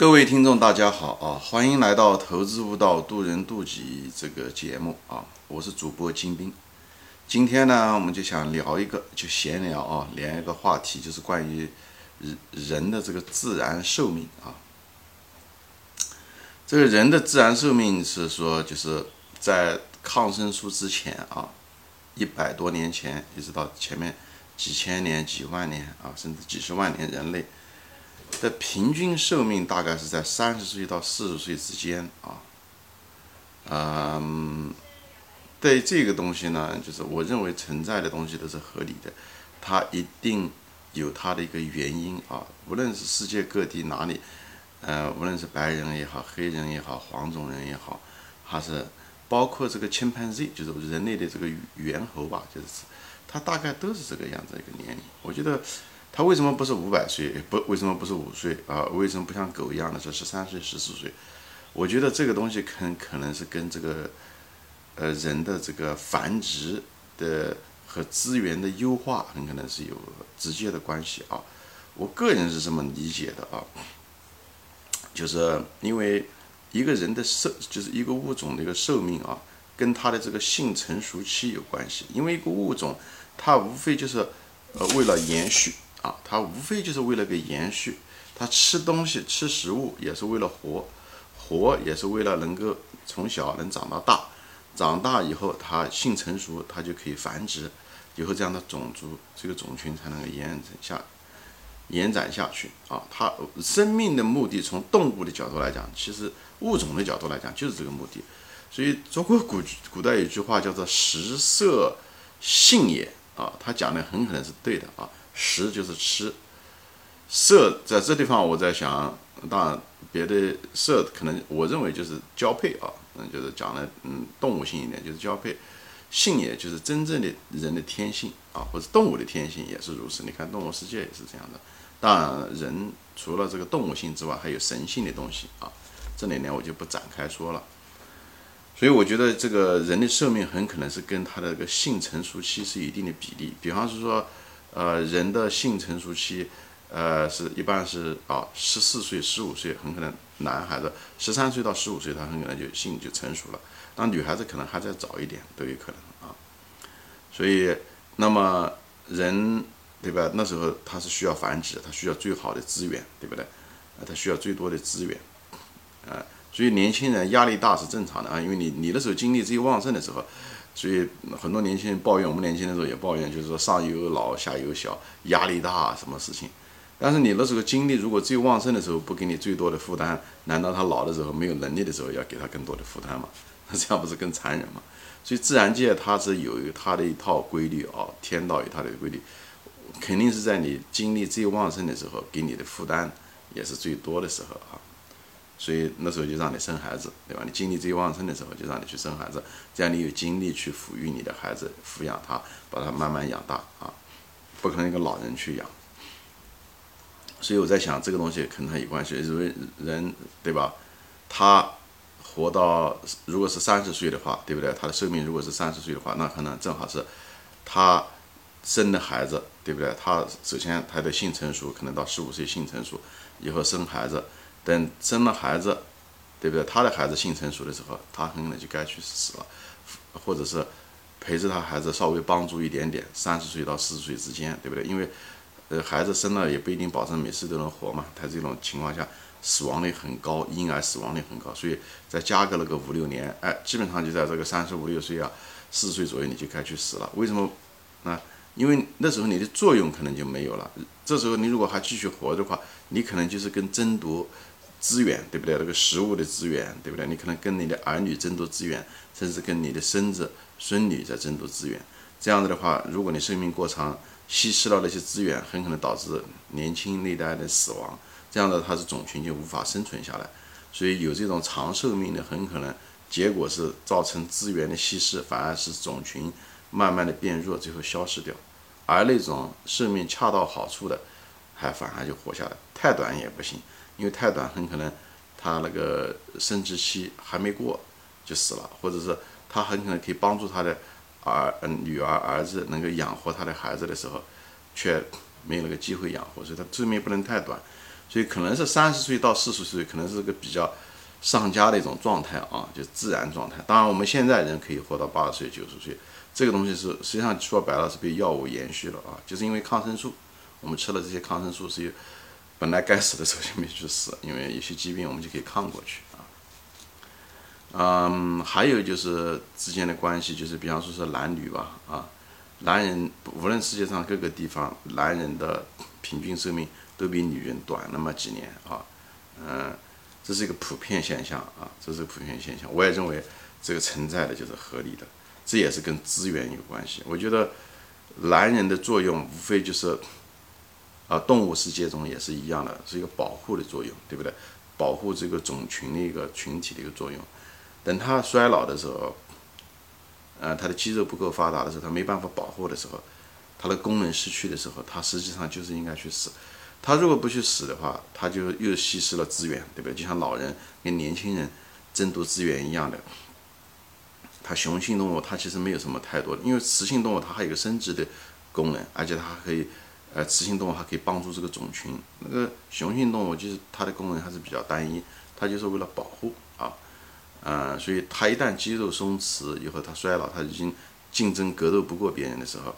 各位听众，大家好啊！欢迎来到《投资悟道，渡人渡己》这个节目啊！我是主播金兵。今天呢，我们就想聊一个，就闲聊啊，聊一个话题，就是关于人人的这个自然寿命啊。这个人的自然寿命是说，就是在抗生素之前啊，一百多年前，一直到前面几千年、几万年啊，甚至几十万年，人类。的平均寿命大概是在三十岁到四十岁之间啊，嗯，对这个东西呢，就是我认为存在的东西都是合理的，它一定有它的一个原因啊。无论是世界各地哪里，呃，无论是白人也好，黑人也好，黄种人也好，还是包括这个 chimpanzee，就是人类的这个猿猴吧，就是它大概都是这个样子一个年龄。我觉得。他为什么不是五百岁？不，为什么不是五岁啊？为什么不像狗一样的是十三岁、十四岁？我觉得这个东西可可能是跟这个，呃，人的这个繁殖的和资源的优化很可能是有直接的关系啊。我个人是这么理解的啊，就是因为一个人的寿，就是一个物种的一个寿命啊，跟它的这个性成熟期有关系。因为一个物种，它无非就是呃为了延续。啊，它无非就是为了个延续，它吃东西吃食物也是为了活，活也是为了能够从小能长到大，长大以后它性成熟，它就可以繁殖，以后这样的种族这个种群才能够延展下延展下去啊。它生命的目的从动物的角度来讲，其实物种的角度来讲就是这个目的。所以中国古古代有句话叫做“食色性也”啊，他讲的很可能是对的啊。食就是吃，色在这地方我在想，当然别的色可能我认为就是交配啊，嗯，就是讲的嗯动物性一点就是交配，性也就是真正的人的天性啊，或者动物的天性也是如此。你看动物世界也是这样的。当然人除了这个动物性之外，还有神性的东西啊，这里呢我就不展开说了。所以我觉得这个人的寿命很可能是跟他的这个性成熟期是一定的比例，比方是说。呃，人的性成熟期，呃，是一般是啊，十四岁、十五岁，很可能男孩子十三岁到十五岁，他很可能就性就成熟了。那女孩子可能还在早一点，都有可能啊。所以，那么人对吧？那时候他是需要繁殖，他需要最好的资源，对不对？啊，他需要最多的资源，啊，所以年轻人压力大是正常的啊，因为你你的时候精力最旺盛的时候。所以很多年轻人抱怨，我们年轻的时候也抱怨，就是说上有老下有小，压力大，什么事情？但是你那时候精力如果最旺盛的时候不给你最多的负担，难道他老的时候没有能力的时候要给他更多的负担吗？那 这样不是更残忍吗？所以自然界它是有它的一套规律啊，天道有它的规律，肯定是在你精力最旺盛的时候给你的负担也是最多的时候啊。所以那时候就让你生孩子，对吧？你精力最旺盛的时候就让你去生孩子，这样你有精力去抚育你的孩子，抚养他，把他慢慢养大啊，不可能一个老人去养。所以我在想，这个东西可能有关系，因为人对吧？他活到如果是三十岁的话，对不对？他的寿命如果是三十岁的话，那可能正好是他生的孩子，对不对？他首先他的性成熟，可能到十五岁性成熟以后生孩子。等生了孩子，对不对？他的孩子性成熟的时候，他很可能就该去死了，或者是陪着他孩子稍微帮助一点点。三十岁到四十岁之间，对不对？因为呃，孩子生了也不一定保证每次都能活嘛。他这种情况下，死亡率很高，婴儿死亡率很高。所以再加个那个五六年，哎，基本上就在这个三十五六岁啊，四十岁左右你就该去死了。为什么？啊，因为那时候你的作用可能就没有了。这时候你如果还继续活的话，你可能就是跟争夺。资源对不对？那个食物的资源对不对？你可能跟你的儿女争夺资源，甚至跟你的孙子孙女在争夺资源。这样子的话，如果你生命过长，稀释了那些资源，很可能导致年轻那代的死亡。这样的，它是种群就无法生存下来。所以有这种长寿命的，很可能结果是造成资源的稀释，反而是种群慢慢的变弱，最后消失掉。而那种寿命恰到好处的，还反而就活下来。太短也不行。因为太短，很可能他那个生殖期还没过就死了，或者是他很可能可以帮助他的儿、嗯女儿、儿子能够养活他的孩子的时候，却没有那个机会养活，所以他寿命不能太短。所以可能是三十岁到四十岁，可能是个比较上佳的一种状态啊，就自然状态。当然，我们现在人可以活到八十岁、九十岁，这个东西是实际上说白了是被药物延续了啊，就是因为抗生素，我们吃了这些抗生素是有本来该死的时候就没去死，因为有些疾病我们就可以抗过去啊。嗯，还有就是之间的关系，就是比方说是男女吧啊，男人无论世界上各个地方，男人的平均寿命。都比女人短那么几年啊，嗯，这是一个普遍现象啊，这是普遍现象。我也认为这个存在的就是合理的，这也是跟资源有关系。我觉得男人的作用无非就是啊，动物世界中也是一样的，是一个保护的作用，对不对？保护这个种群的一个群体的一个作用。等他衰老的时候，呃，他的肌肉不够发达的时候，他没办法保护的时候，他的功能失去的时候，他实际上就是应该去死。他如果不去死的话，他就又稀释了资源，对不对？就像老人跟年轻人争夺资源一样的。它雄性动物它其实没有什么太多的，因为雌性动物它还有个生殖的功能，而且它还可以，呃，雌性动物还可以帮助这个种群。那个雄性动物就是它的功能还是比较单一，它就是为了保护啊，嗯，所以它一旦肌肉松弛以后，它衰老，它已经竞争格斗不过别人的时候，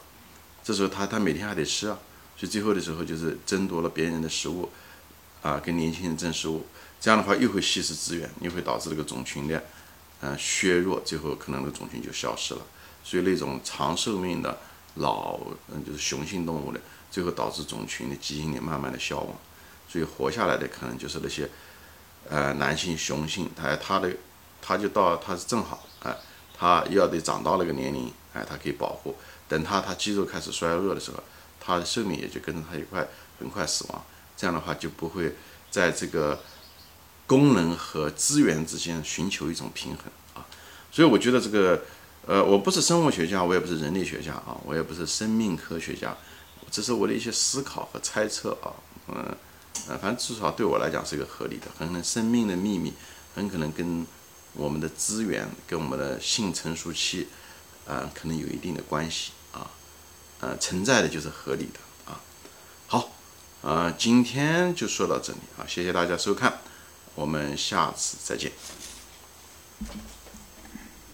这时候它它每天还得吃啊。所以最后的时候，就是争夺了别人的食物，啊，跟年轻人争食物，这样的话又会稀释资源，又会导致这个种群的，嗯，削弱，最后可能那种群就消失了。所以那种长寿命的老，嗯，就是雄性动物的，最后导致种群的基因也慢慢的消亡。所以活下来的可能就是那些，呃，男性雄性，他他的，他就到他是正好，哎，他要得长到那个年龄，哎，他可以保护。等他他肌肉开始衰弱的时候。他的寿命也就跟着他一块很快死亡，这样的话就不会在这个功能和资源之间寻求一种平衡啊。所以我觉得这个，呃，我不是生物学家，我也不是人类学家啊，我也不是生命科学家，这是我的一些思考和猜测啊。嗯，呃，反正至少对我来讲是一个合理的。很可能生命的秘密很可能跟我们的资源、跟我们的性成熟期，啊，可能有一定的关系啊。呃，存在的就是合理的啊。好，呃，今天就说到这里啊，谢谢大家收看，我们下次再见。